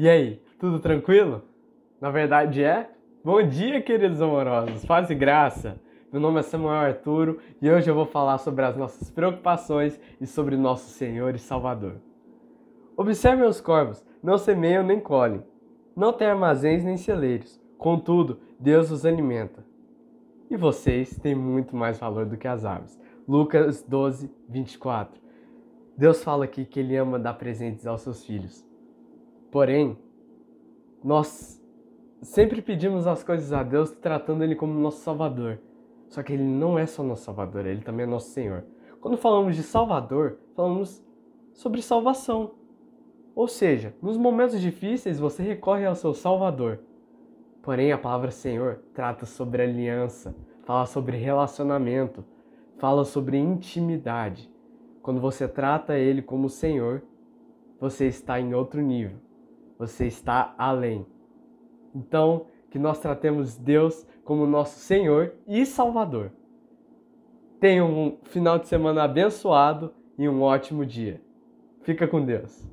E aí, tudo tranquilo? Na verdade é? Bom dia, queridos amorosos, paz e graça. Meu nome é Samuel Arturo e hoje eu vou falar sobre as nossas preocupações e sobre nosso Senhor e Salvador. Observem os corvos, não semeiam nem colhem, não têm armazéns nem celeiros, contudo, Deus os alimenta. E vocês têm muito mais valor do que as aves. Lucas 12, 24. Deus fala aqui que Ele ama dar presentes aos seus filhos. Porém, nós sempre pedimos as coisas a Deus tratando Ele como nosso Salvador. Só que Ele não é só nosso Salvador, Ele também é nosso Senhor. Quando falamos de Salvador, falamos sobre salvação. Ou seja, nos momentos difíceis você recorre ao seu Salvador. Porém, a palavra Senhor trata sobre aliança, fala sobre relacionamento, fala sobre intimidade. Quando você trata Ele como Senhor, você está em outro nível você está além. Então, que nós tratemos Deus como nosso Senhor e Salvador. Tenha um final de semana abençoado e um ótimo dia. Fica com Deus.